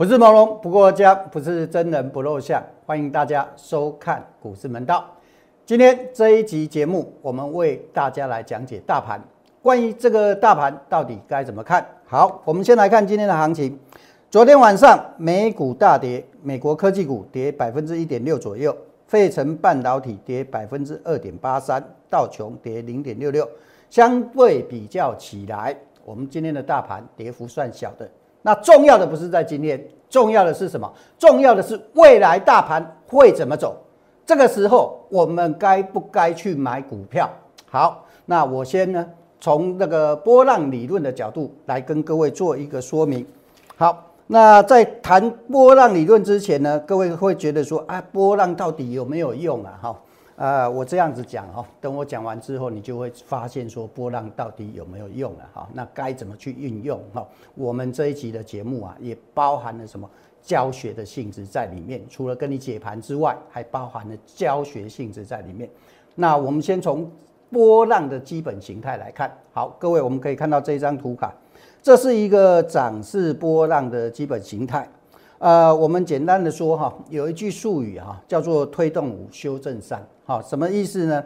不是朦胧，不过江，不是真人不露相。欢迎大家收看股市门道。今天这一集节目，我们为大家来讲解大盘。关于这个大盘到底该怎么看？好，我们先来看今天的行情。昨天晚上美股大跌，美国科技股跌百分之一点六左右，费城半导体跌百分之二点八三，道琼跌零点六六。相对比较起来，我们今天的大盘跌幅算小的。那重要的不是在今天，重要的是什么？重要的是未来大盘会怎么走？这个时候我们该不该去买股票？好，那我先呢从那个波浪理论的角度来跟各位做一个说明。好，那在谈波浪理论之前呢，各位会觉得说啊，波浪到底有没有用啊？哈。呃，我这样子讲哈，等我讲完之后，你就会发现说波浪到底有没有用了哈？那该怎么去运用哈？我们这一集的节目啊，也包含了什么教学的性质在里面？除了跟你解盘之外，还包含了教学性质在里面。那我们先从波浪的基本形态来看。好，各位我们可以看到这张图卡，这是一个涨势波浪的基本形态。呃，我们简单的说哈，有一句术语哈，叫做推动五修正三，好，什么意思呢？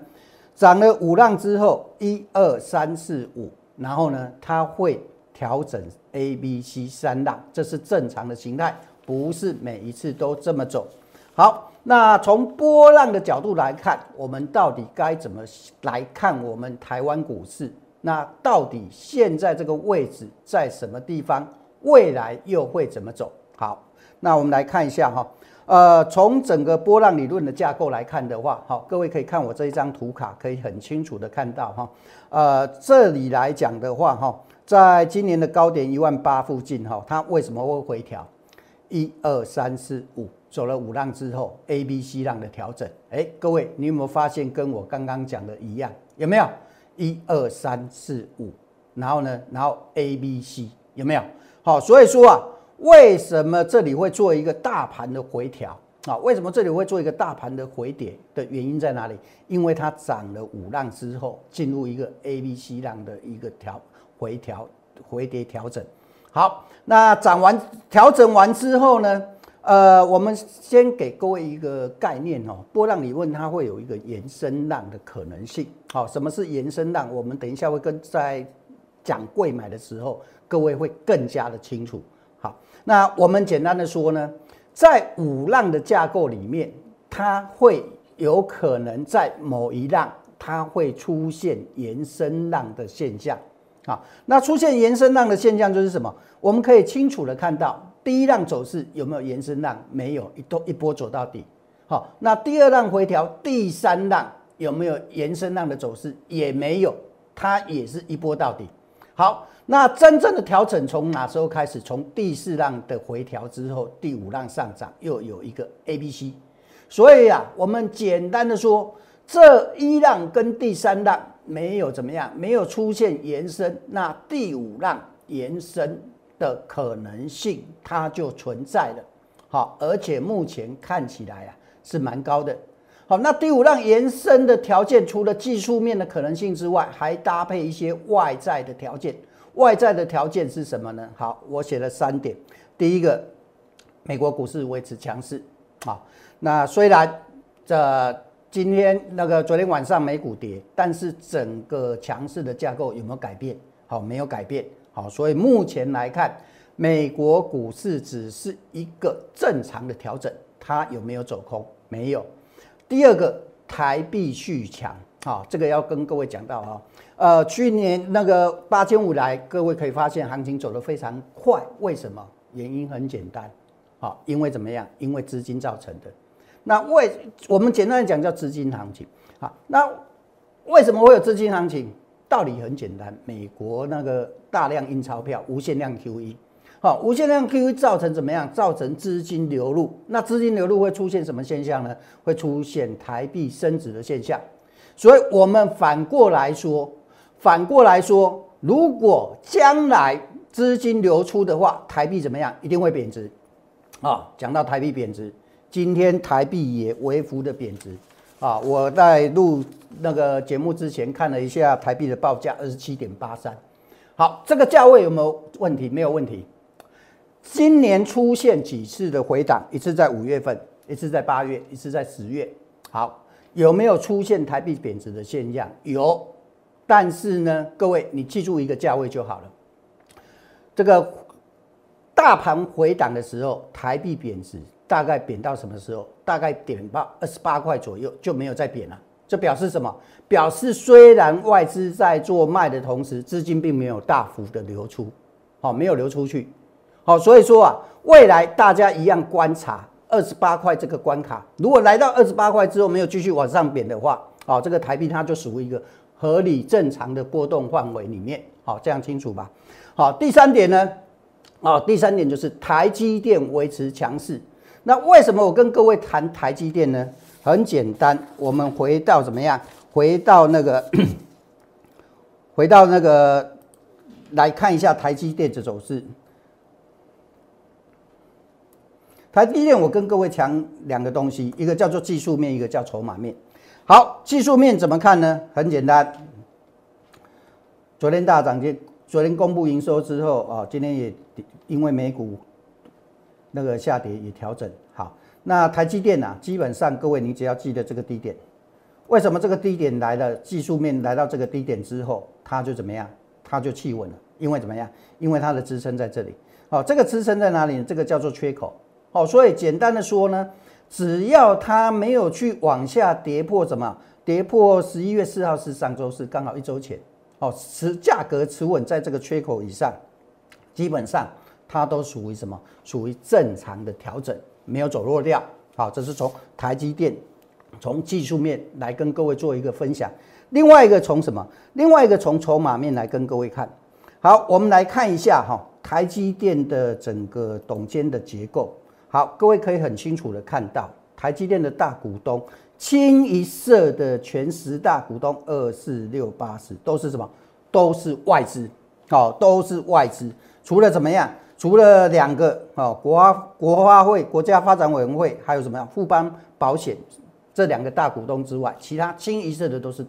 涨了五浪之后，一二三四五，然后呢，它会调整 A、B、C 三浪，这是正常的形态，不是每一次都这么走。好，那从波浪的角度来看，我们到底该怎么来看我们台湾股市？那到底现在这个位置在什么地方？未来又会怎么走？好。那我们来看一下哈，呃，从整个波浪理论的架构来看的话，好，各位可以看我这一张图卡，可以很清楚的看到哈，呃，这里来讲的话哈，在今年的高点一万八附近哈，它为什么会回调？一二三四五，走了五浪之后，A、B、C 浪的调整，哎，各位你有没有发现跟我刚刚讲的一样？有没有？一二三四五，然后呢，然后 A、B、C 有没有？好，所以说啊。为什么这里会做一个大盘的回调啊？为什么这里会做一个大盘的回跌的原因在哪里？因为它涨了五浪之后，进入一个 A、B、C 浪的一个调回调回跌调整。好，那涨完调整完之后呢？呃，我们先给各位一个概念哦，波浪理论它会有一个延伸浪的可能性。好，什么是延伸浪？我们等一下会跟在讲贵买的时候，各位会更加的清楚。好，那我们简单的说呢，在五浪的架构里面，它会有可能在某一浪，它会出现延伸浪的现象。好，那出现延伸浪的现象就是什么？我们可以清楚的看到，第一浪走势有没有延伸浪？没有，一都一波走到底。好，那第二浪回调，第三浪有没有延伸浪的走势？也没有，它也是一波到底。好。那真正的调整从哪时候开始？从第四浪的回调之后，第五浪上涨又有一个 A、B、C，所以啊，我们简单的说，这一浪跟第三浪没有怎么样，没有出现延伸，那第五浪延伸的可能性它就存在了。好，而且目前看起来啊是蛮高的。好，那第五浪延伸的条件，除了技术面的可能性之外，还搭配一些外在的条件。外在的条件是什么呢？好，我写了三点。第一个，美国股市维持强势。好，那虽然这今天那个昨天晚上美股跌，但是整个强势的架构有没有改变？好，没有改变。好，所以目前来看，美国股市只是一个正常的调整，它有没有走空？没有。第二个，台币续强。好，这个要跟各位讲到啊。呃，去年那个八千五来，各位可以发现行情走得非常快，为什么？原因很简单，好，因为怎么样？因为资金造成的。那为我们简单的讲叫资金行情，好，那为什么会有资金行情？道理很简单，美国那个大量印钞票，无限量 QE，好，无限量 QE 造成怎么样？造成资金流入，那资金流入会出现什么现象呢？会出现台币升值的现象，所以我们反过来说。反过来说，如果将来资金流出的话，台币怎么样？一定会贬值啊！讲到台币贬值，今天台币也微幅的贬值啊！我在录那个节目之前看了一下台币的报价，二十七点八三。好，这个价位有没有问题？没有问题。今年出现几次的回档，一次在五月份，一次在八月，一次在十月。好，有没有出现台币贬值的现象？有，但是呢，各位你记住一个价位就好了。这个大盘回档的时候，台币贬值大概贬到什么时候？大概贬到二十八块左右就没有再贬了。这表示什么？表示虽然外资在做卖的同时，资金并没有大幅的流出，好，没有流出去。好，所以说啊，未来大家一样观察二十八块这个关卡。如果来到二十八块之后没有继续往上贬的话，好，这个台币它就属于一个合理正常的波动范围里面。好，这样清楚吧？好，第三点呢，哦，第三点就是台积电维持强势。那为什么我跟各位谈台积电呢？很简单，我们回到怎么样？回到那个，回到那个来看一下台积电的走势。台积电，我跟各位讲两个东西，一个叫做技术面，一个叫筹码面。好，技术面怎么看呢？很简单，昨天大涨，今昨天公布营收之后啊，今天也因为美股那个下跌也调整。好，那台积电呐，基本上各位你只要记得这个低点，为什么这个低点来了？技术面来到这个低点之后，它就怎么样？它就企稳了，因为怎么样？因为它的支撑在这里。好，这个支撑在哪里？这个叫做缺口。哦，所以简单的说呢，只要它没有去往下跌破什么，跌破十一月四号是上周四，刚好一周前，哦，持价格持稳在这个缺口以上，基本上它都属于什么？属于正常的调整，没有走弱掉。好，这是从台积电从技术面来跟各位做一个分享。另外一个从什么？另外一个从筹码面来跟各位看。好，我们来看一下哈，台积电的整个董监的结构。好，各位可以很清楚的看到，台积电的大股东清一色的全十大股东二四六八十都是什么？都是外资，好，都是外资。除了怎么样？除了两个哦，国发国发会国家发展委员会，还有什么样？富邦保险这两个大股东之外，其他清一色的都是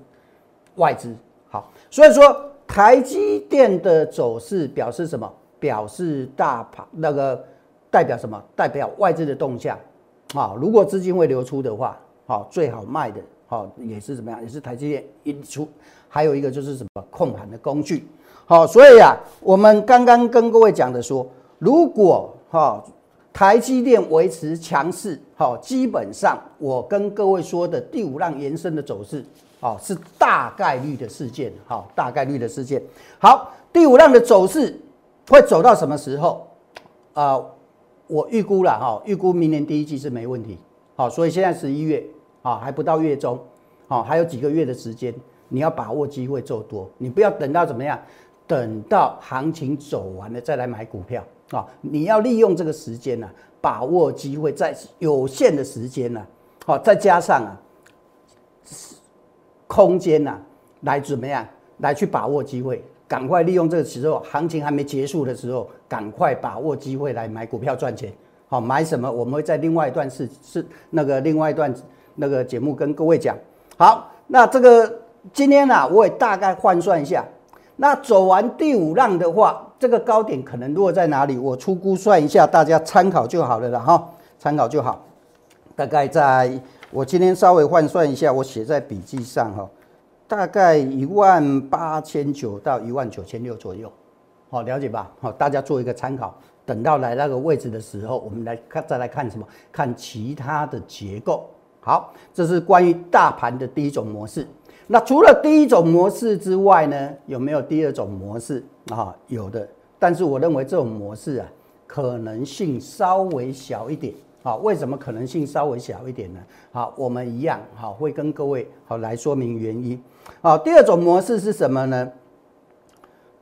外资。好，所以说台积电的走势表示什么？表示大盘那个。代表什么？代表外资的动向啊！如果资金会流出的话，好，最好卖的，好，也是怎么样？也是台积电一出，还有一个就是什么控盘的工具，好，所以啊，我们刚刚跟各位讲的说，如果哈台积电维持强势，好，基本上我跟各位说的第五浪延伸的走势，好，是大概率的事件，好，大概率的事件。好，第五浪的走势会走到什么时候？啊？我预估了哈，预估明年第一季是没问题，好，所以现在十一月啊，还不到月中，好，还有几个月的时间，你要把握机会做多，你不要等到怎么样，等到行情走完了再来买股票啊，你要利用这个时间呢，把握机会，在有限的时间呢，好，再加上啊，空间呢，来怎么样，来去把握机会。赶快利用这个时候，行情还没结束的时候，赶快把握机会来买股票赚钱。好，买什么？我们会在另外一段是是那个另外一段那个节目跟各位讲。好，那这个今天呢，我也大概换算一下。那走完第五浪的话，这个高点可能落在哪里？我初估算一下，大家参考就好了了哈，参考就好。大概在我今天稍微换算一下，我写在笔记上哈。大概一万八千九到一万九千六左右，好了解吧？好，大家做一个参考。等到来那个位置的时候，我们来看，再来看什么？看其他的结构。好，这是关于大盘的第一种模式。那除了第一种模式之外呢，有没有第二种模式啊？有的，但是我认为这种模式啊，可能性稍微小一点。好，为什么可能性稍微小一点呢？好，我们一样好会跟各位好来说明原因。好，第二种模式是什么呢？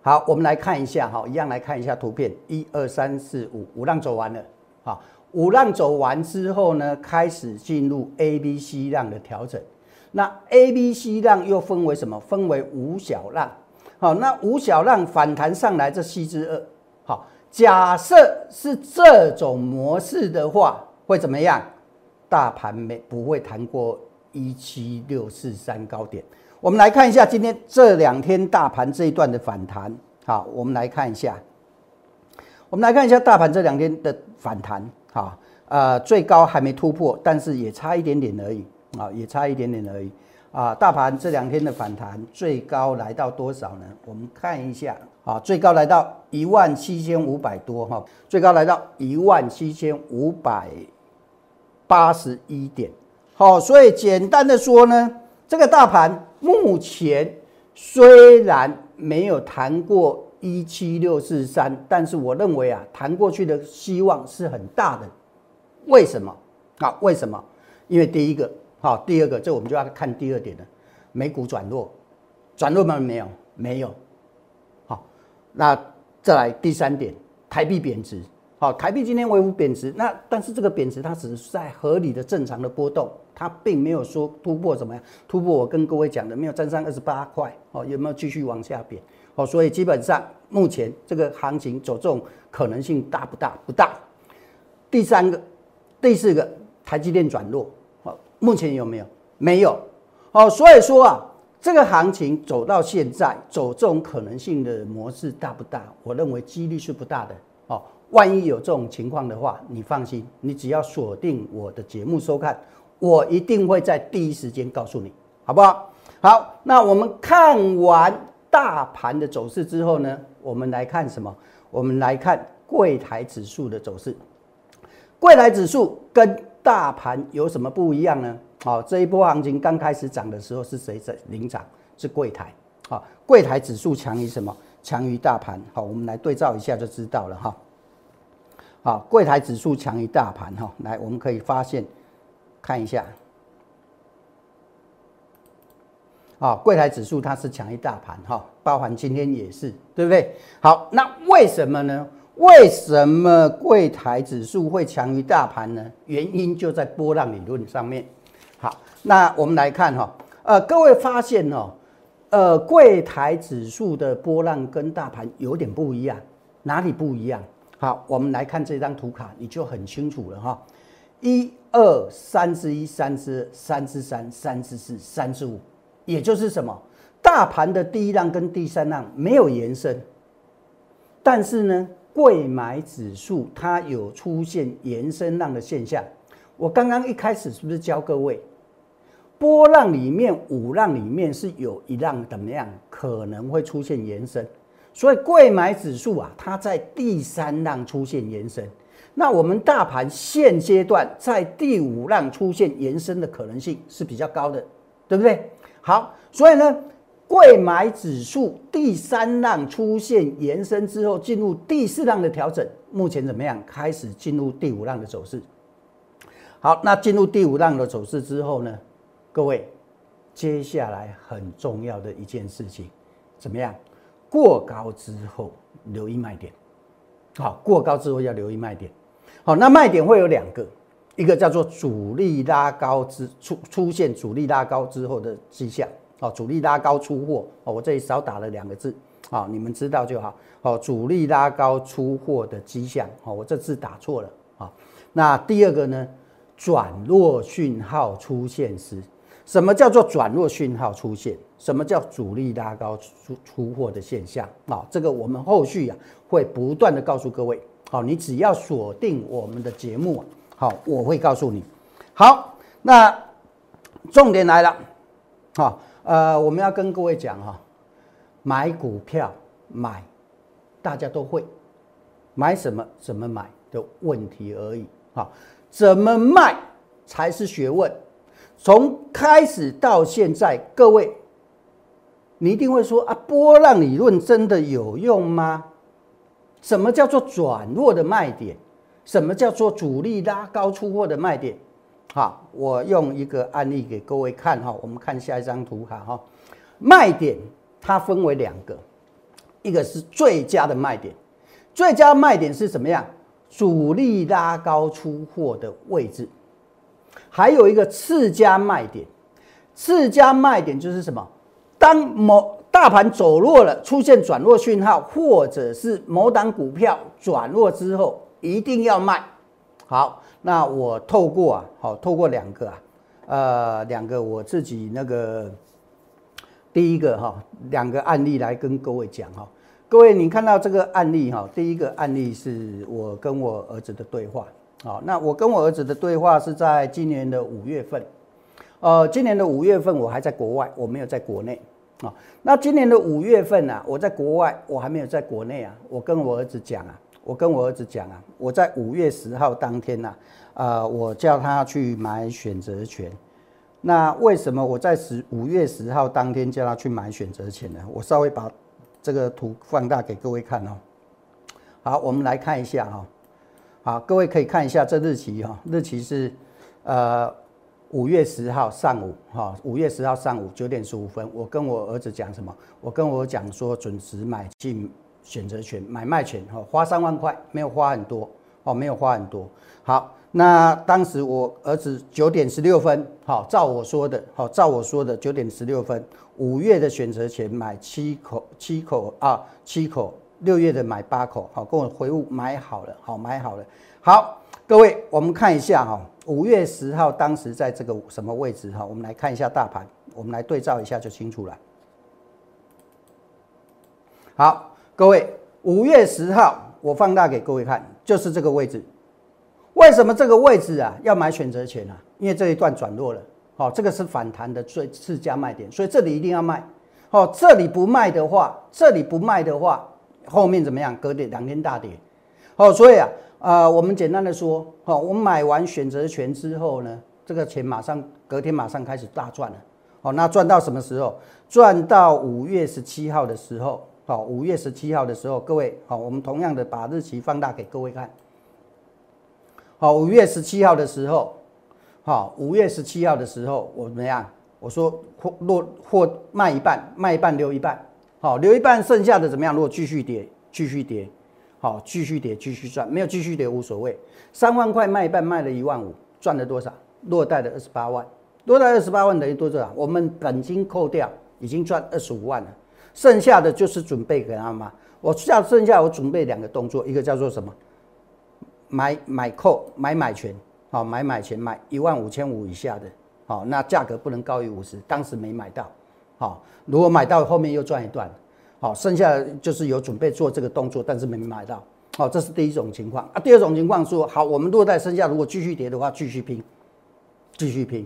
好，我们来看一下哈，一样来看一下图片，一二三四五，五浪走完了。好，五浪走完之后呢，开始进入 A、B、C 浪的调整。那 A、B、C 浪又分为什么？分为五小浪。好，那五小浪反弹上来，这 C 之二。好，假设是这种模式的话。会怎么样？大盘没不会弹过一七六四三高点。我们来看一下今天这两天大盘这一段的反弹。好，我们来看一下。我们来看一下大盘这两天的反弹，好，呃，最高还没突破，但是也差一点点而已，啊，也差一点点而已，啊，大盘这两天的反弹最高来到多少呢？我们看一下，啊，最高来到一万七千五百多，哈，最高来到一万七千五百八十一点，好，所以简单的说呢，这个大盘目前虽然没有谈过。一七六四三，但是我认为啊，弹过去的希望是很大的。为什么？啊，为什么？因为第一个，好，第二个，这我们就要看第二点了。美股转弱，转弱吗？没有，没有。好，那再来第三点，台币贬值。好，台币今天微幅贬值，那但是这个贬值它只是在合理的正常的波动，它并没有说突破怎么样突破。我跟各位讲的，没有站上二十八块。哦，有没有继续往下贬？哦，所以基本上目前这个行情走这种可能性大不大？不大。第三个、第四个，台积电转弱，目前有没有？没有。哦，所以说啊，这个行情走到现在，走这种可能性的模式大不大？我认为几率是不大的。哦，万一有这种情况的话，你放心，你只要锁定我的节目收看，我一定会在第一时间告诉你，好不好？好，那我们看完。大盘的走势之后呢，我们来看什么？我们来看柜台指数的走势。柜台指数跟大盘有什么不一样呢？好，这一波行情刚开始涨的时候是谁在领涨？是柜台。好，柜台指数强于什么？强于大盘。好，我们来对照一下就知道了哈。好，柜台指数强于大盘哈。来，我们可以发现，看一下。啊，柜台指数它是强于大盘哈，包含今天也是，对不对？好，那为什么呢？为什么柜台指数会强于大盘呢？原因就在波浪理论上面。好，那我们来看哈，呃，各位发现哦，呃，柜台指数的波浪跟大盘有点不一样，哪里不一样？好，我们来看这张图卡，你就很清楚了哈。一二三之一，三之三之三，三之四，三之五。也就是什么，大盘的第一浪跟第三浪没有延伸，但是呢，贵买指数它有出现延伸浪的现象。我刚刚一开始是不是教各位，波浪里面五浪里面是有一浪怎么样可能会出现延伸？所以贵买指数啊，它在第三浪出现延伸，那我们大盘现阶段在第五浪出现延伸的可能性是比较高的，对不对？好，所以呢，贵买指数第三浪出现延伸之后，进入第四浪的调整，目前怎么样？开始进入第五浪的走势。好，那进入第五浪的走势之后呢，各位，接下来很重要的一件事情，怎么样？过高之后留意卖点。好，过高之后要留意卖点。好，那卖点会有两个。一个叫做主力拉高之出出现主力拉高之后的迹象，哦，主力拉高出货，哦，我这里少打了两个字，啊，你们知道就好，哦，主力拉高出货的迹象，哦，我这字打错了，啊，那第二个呢，转弱讯号出现时，什么叫做转弱讯号出现？什么叫主力拉高出出货的现象？啊，这个我们后续啊会不断的告诉各位，好，你只要锁定我们的节目。好，我会告诉你。好，那重点来了。好，呃，我们要跟各位讲哈，买股票买，大家都会买什么怎么买的问题而已。好，怎么卖才是学问。从开始到现在，各位，你一定会说啊，波浪理论真的有用吗？什么叫做转弱的卖点？什么叫做主力拉高出货的卖点？好，我用一个案例给各位看哈。我们看下一张图卡哈。卖点它分为两个，一个是最佳的卖点，最佳卖点是怎么样？主力拉高出货的位置。还有一个次佳卖点，次佳卖点就是什么？当某大盘走弱了，出现转弱讯号，或者是某档股票转弱之后。一定要卖，好，那我透过啊，好，透过两个啊，呃，两个我自己那个第一个哈，两个案例来跟各位讲哈，各位，你看到这个案例哈，第一个案例是我跟我儿子的对话。好，那我跟我儿子的对话是在今年的五月份。呃，今年的五月份我还在国外，我没有在国内。啊，那今年的五月份呢，我在国外，我还没有在国内啊。我跟我儿子讲啊，我跟我儿子讲啊，我在五月十号当天呢，呃，我叫他去买选择权。那为什么我在十五月十号当天叫他去买选择权呢？我稍微把这个图放大给各位看哦。好，我们来看一下哈。好，各位可以看一下这日期哈，日期是呃。五月十号上午，哈，五月十号上午九点十五分，我跟我儿子讲什么？我跟我讲说准时买进选择权、买卖权，哈，花三万块，没有花很多，哦，没有花很多。好，那当时我儿子九点十六分，好，照我说的，好，照我说的九点十六分，五月的选择权买七口，七口啊，七口，六月的买八口，好，跟我回复买好了，好，买好了，好，各位，我们看一下哈。五月十号，当时在这个什么位置哈？我们来看一下大盘，我们来对照一下就清楚了。好，各位，五月十号我放大给各位看，就是这个位置。为什么这个位置啊要买选择权啊？因为这一段转弱了，好，这个是反弹的最次佳卖点，所以这里一定要卖。好，这里不卖的话，这里不卖的话，后面怎么样？隔跌两天大跌。好，所以啊。啊，我们简单的说，哦，我买完选择权之后呢，这个钱马上隔天马上开始大赚了，哦，那赚到什么时候？赚到五月十七号的时候，好，五月十七号的时候，各位，好，我们同样的把日期放大给各位看，好，五月十七号的时候，好，五月十七号的时候，我怎么样？我说或落或卖一半，卖一半留一半，好，留一半，剩下的怎么样？如果继续跌，继续跌。好，继续跌，继续赚，没有继续跌无所谓。三万块卖一半，卖了一万五，赚了多少？落袋的二十八万，落袋二十八万等于多少？我们本金扣掉，已经赚二十五万了。剩下的就是准备给他嘛。我下剩下我准备两个动作，一个叫做什么？买买扣买买权，好买买权买一万五千五以下的，好那价格不能高于五十，当时没买到，好如果买到后面又赚一段。好，剩下的就是有准备做这个动作，但是没买到。好，这是第一种情况啊。第二种情况说，好，我们落袋剩下，如果继续跌的话，继续拼，继续拼，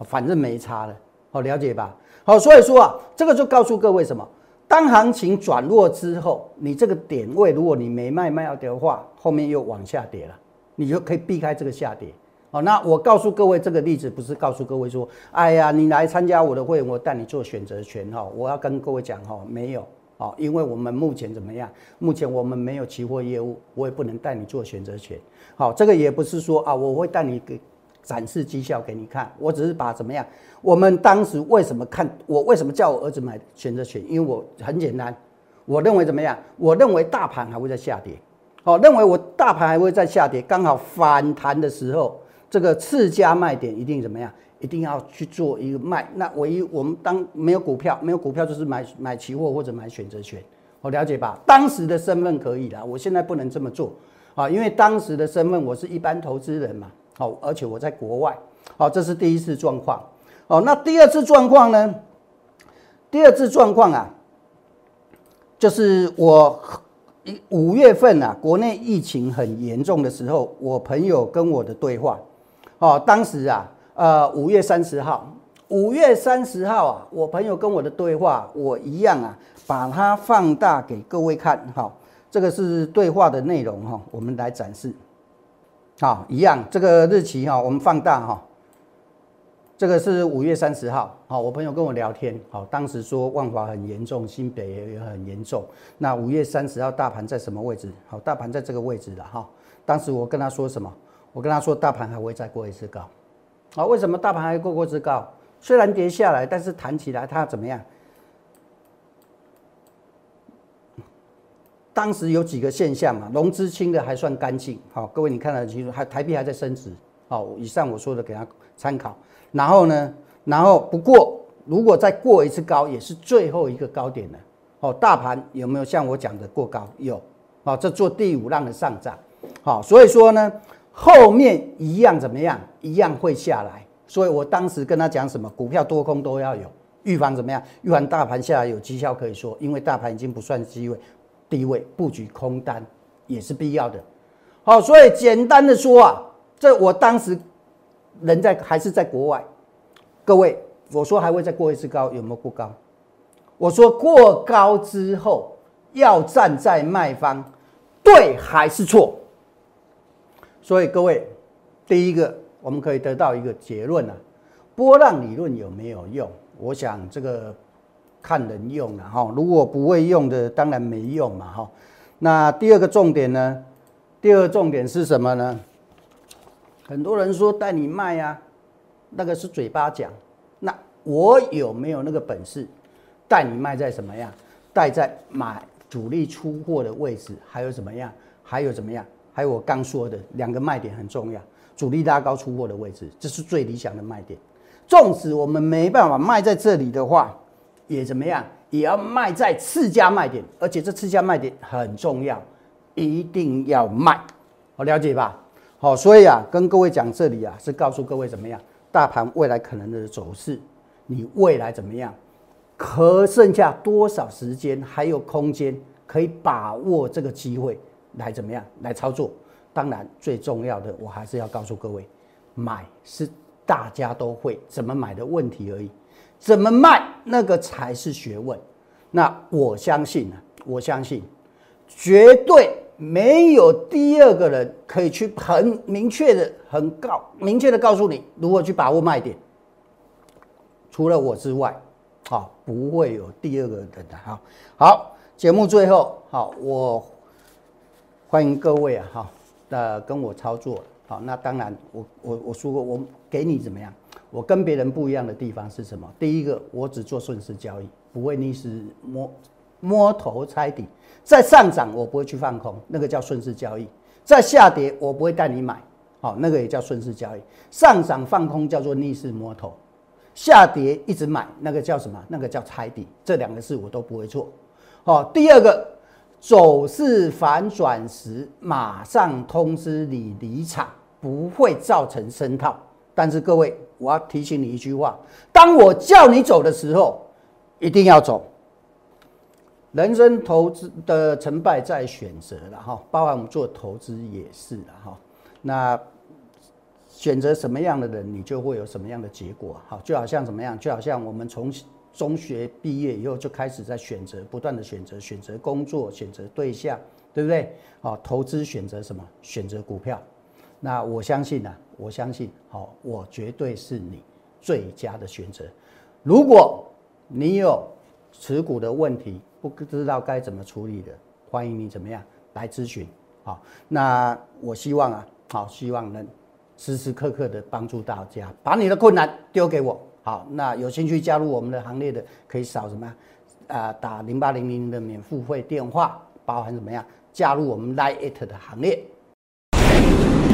反正没差了。好，了解吧？好，所以说啊，这个就告诉各位什么？当行情转弱之后，你这个点位，如果你没卖卖掉的话，后面又往下跌了，你就可以避开这个下跌。好，那我告诉各位这个例子，不是告诉各位说，哎呀，你来参加我的会，我带你做选择权哈。我要跟各位讲哈，没有。好，因为我们目前怎么样？目前我们没有期货业务，我也不能带你做选择权。好，这个也不是说啊，我会带你给展示绩效给你看。我只是把怎么样？我们当时为什么看？我为什么叫我儿子买选择权？因为我很简单，我认为怎么样？我认为大盘还会在下跌。好，认为我大盘还会在下跌，刚好反弹的时候，这个次佳卖点一定怎么样？一定要去做一个卖，那唯一我们当没有股票，没有股票就是买买期货或者买选择权，我了解吧？当时的身份可以啦，我现在不能这么做啊，因为当时的身份我是一般投资人嘛，好，而且我在国外，好，这是第一次状况，哦，那第二次状况呢？第二次状况啊，就是我五月份啊，国内疫情很严重的时候，我朋友跟我的对话，哦，当时啊。呃，五月三十号，五月三十号啊，我朋友跟我的对话，我一样啊，把它放大给各位看。哈，这个是对话的内容哈，我们来展示。好，一样，这个日期哈，我们放大哈。这个是五月三十号，好，我朋友跟我聊天，好，当时说万华很严重，新北也很严重。那五月三十号大盘在什么位置？好，大盘在这个位置了哈。当时我跟他说什么？我跟他说大盘还会再过一次高。啊，为什么大盘还过过次高？虽然跌下来，但是弹起来它怎么样？当时有几个现象嘛，融资清的还算干净。好，各位你看得清楚，还台币还在升值。好，以上我说的给他参考。然后呢，然后不过如果再过一次高，也是最后一个高点了。哦，大盘有没有像我讲的过高？有。好，这做第五浪的上涨。好，所以说呢。后面一样怎么样？一样会下来，所以我当时跟他讲什么，股票多空都要有预防怎么样？预防大盘下来有绩效可以说，因为大盘已经不算机会，低位布局空单也是必要的。好，所以简单的说啊，这我当时人在还是在国外，各位，我说还会再过一次高，有没有过高？我说过高之后要站在卖方，对还是错？所以各位，第一个我们可以得到一个结论啊，波浪理论有没有用？我想这个看人用了哈，如果不会用的，当然没用嘛哈。那第二个重点呢？第二个重点是什么呢？很多人说带你卖呀，那个是嘴巴讲，那我有没有那个本事？带你卖在什么样？带在买主力出货的位置，还有怎么样？还有怎么样？还有我刚说的两个卖点很重要，主力拉高出货的位置，这是最理想的卖点。纵使我们没办法卖在这里的话，也怎么样？也要卖在次价卖点，而且这次价卖点很重要，一定要卖。好，了解吧？好，所以啊，跟各位讲这里啊，是告诉各位怎么样？大盘未来可能的走势，你未来怎么样？可剩下多少时间还有空间可以把握这个机会来怎么样来操作？当然最重要的，我还是要告诉各位，买是大家都会怎么买的问题而已，怎么卖那个才是学问。那我相信呢，我相信绝对没有第二个人可以去很明确的、很告明确的告诉你如何去把握卖点，除了我之外。好，不会有第二个人的哈。好，节目最后，好，我欢迎各位啊，哈，的跟我操作。好，那当然，我我我说过，我给你怎么样？我跟别人不一样的地方是什么？第一个，我只做顺势交易，不会逆势摸摸头猜底。在上涨，我不会去放空，那个叫顺势交易；在下跌，我不会带你买，好，那个也叫顺势交易。上涨放空叫做逆势摸头。下跌一直买，那个叫什么？那个叫猜底。这两个事我都不会做。好，第二个，走势反转时马上通知你离场，不会造成深套。但是各位，我要提醒你一句话：当我叫你走的时候，一定要走。人生投资的成败在选择了哈，包含我们做投资也是了哈。那。选择什么样的人，你就会有什么样的结果。好，就好像怎么样？就好像我们从中学毕业以后就开始在选择，不断的选择，选择工作，选择对象，对不对？好，投资选择什么？选择股票。那我相信呢，我相信，好，我绝对是你最佳的选择。如果你有持股的问题，不知道该怎么处理的，欢迎你怎么样来咨询。好，那我希望啊，好，希望能。时时刻刻的帮助大家，把你的困难丢给我。好，那有兴趣加入我们的行列的，可以扫什么？啊，打零八零零的免付费电话，包含怎么样？加入我们 Lite 的行列。